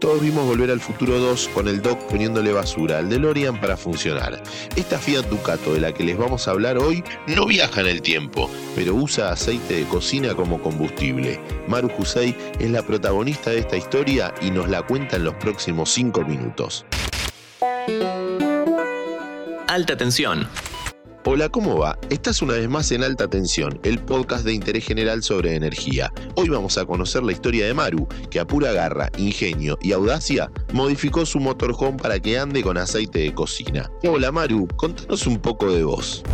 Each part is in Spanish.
Todos vimos Volver al Futuro 2 con el Doc poniéndole basura al DeLorean para funcionar. Esta Fiat Ducato de la que les vamos a hablar hoy no viaja en el tiempo, pero usa aceite de cocina como combustible. Maru Husey es la protagonista de esta historia y nos la cuenta en los próximos 5 minutos. Alta tensión. Hola, ¿cómo va? Estás una vez más en Alta Tensión, el podcast de interés general sobre energía. Hoy vamos a conocer la historia de Maru, que a pura garra, ingenio y audacia modificó su motorhome para que ande con aceite de cocina. Hola Maru, contanos un poco de vos.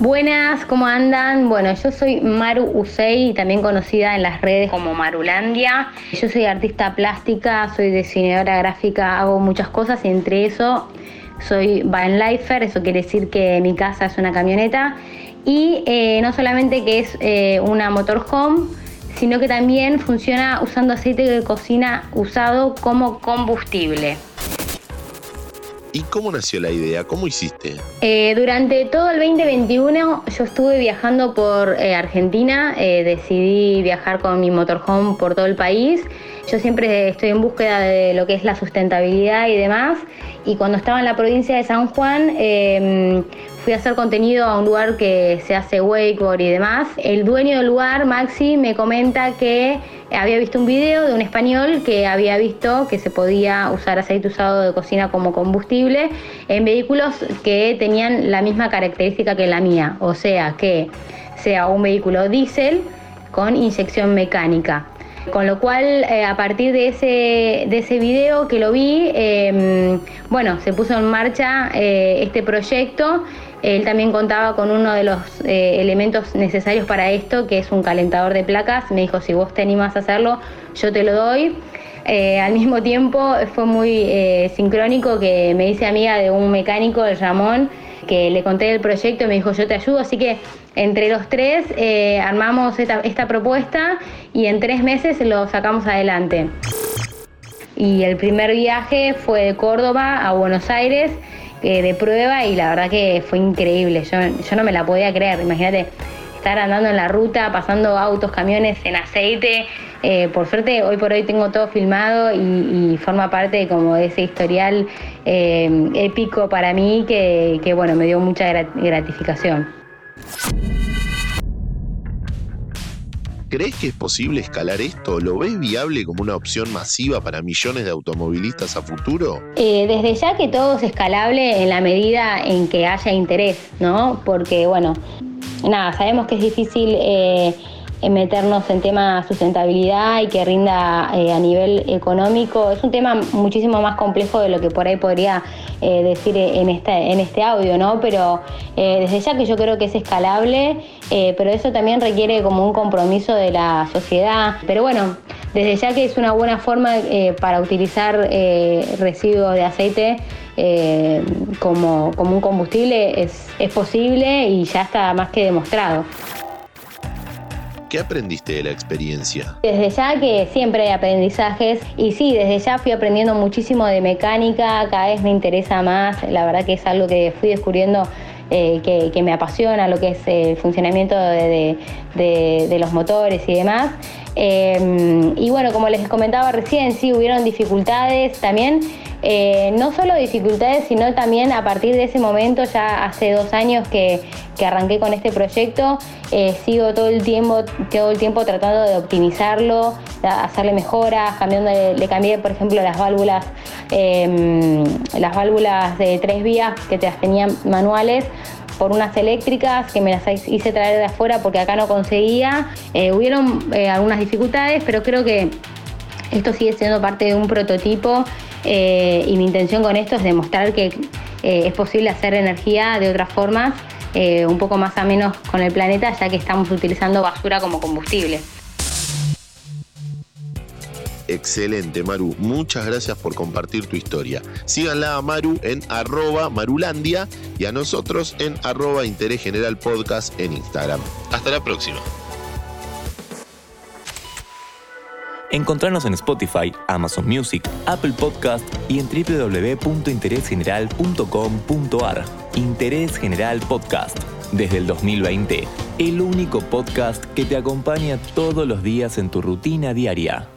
Buenas, ¿cómo andan? Bueno, yo soy Maru Usei, también conocida en las redes como Marulandia. Yo soy artista plástica, soy diseñadora gráfica, hago muchas cosas y entre eso soy vanlifer, eso quiere decir que mi casa es una camioneta y eh, no solamente que es eh, una motorhome, sino que también funciona usando aceite de cocina usado como combustible. ¿Y cómo nació la idea? ¿Cómo hiciste? Eh, durante todo el 2021 yo estuve viajando por Argentina, decidí viajar con mi motorhome por todo el país. Yo siempre estoy en búsqueda de lo que es la sustentabilidad y demás y cuando estaba en la provincia de San Juan em, fui a hacer contenido a un lugar que se hace wakeboard y demás. El dueño del lugar, Maxi, me comenta que había visto un video de un español que había visto que se podía usar aceite usado de cocina como combustible en vehículos que tenían la misma característica que la mía, o sea que sea un vehículo diésel con inyección mecánica. Con lo cual, eh, a partir de ese, de ese video que lo vi, em, bueno, se puso en marcha eh, este proyecto. Él también contaba con uno de los eh, elementos necesarios para esto, que es un calentador de placas. Me dijo, si vos te animas a hacerlo, yo te lo doy. al mismo tiempo fue muy sincrónico que me hice amiga de un mecánico, el Ramón, que le conté el proyecto y me dijo yo te ayudo, así que entre los tres eh, armamos esta, propuesta y en tres meses lo sacamos adelante. Y el primer viaje fue de Córdoba a Buenos Aires eh, de prueba y la verdad que fue increíble, yo, no me la podía creer, imagínate estar andando en la ruta, pasando autos, camiones en aceite. Eh, por suerte, hoy por hoy tengo todo filmado y, forma parte como de ese historial épico para mí que, bueno, me dio mucha gratificación. ¿Crees que es posible escalar esto? ¿Lo ves viable como una opción masiva para millones de automovilistas a futuro? Eh, desde ya que todo es escalable en la medida en que haya interés, ¿no? Porque, bueno, nada, sabemos que es difícil eh, meternos en temas sustentabilidad y que rinda eh, a nivel económico. Es un tema muchísimo más complejo de lo que por ahí podría eh, decir en este, en este audio, ¿no? Pero desde ya que yo creo que es escalable, pero eso también requiere como un compromiso de la sociedad. Pero bueno, desde ya que es una buena forma para utilizar residuos de aceite eh, como, como, un combustible es, es posible y ya está más que demostrado. ¿Qué aprendiste de la experiencia? Desde ya que siempre hay aprendizajes y sí, desde ya fui aprendiendo muchísimo de mecánica, cada vez me interesa más, la verdad que es algo que fui descubriendo eh, que, me apasiona, lo que es el funcionamiento de, de, los motores y demás. Eh, y bueno, como les comentaba recién, sí hubieron dificultades también. Eh, no solo dificultades, sino también a partir de ese momento, ya hace dos años que, arranqué con este proyecto, eh, sigo todo el tiempo, todo el tiempo tratando de optimizarlo, hacerle mejoras, cambiando, le cambié, por ejemplo, las válvulas, em, las válvulas de tres vías que te las tenían manuales por unas eléctricas que me las hice traer de afuera porque acá no conseguía. Eh, hubieron algunas dificultades, pero creo que esto sigue siendo parte de un prototipo eh, y mi intención con esto es demostrar que eh, es posible hacer energía de otras formas, eh, un poco más a menos con el planeta, ya que estamos utilizando basura como combustible. Excelente, Maru. Muchas gracias por compartir tu historia. Síganla a Maru en arroba marulandia y a nosotros en arroba interés general podcast en Instagram. Hasta la próxima. Encontrarnos en Spotify, Amazon Music, Apple Podcast y en www.interesgeneral.com.ar. Interés General Podcast. Desde el 2020, el único podcast que te acompaña todos los días en tu rutina diaria.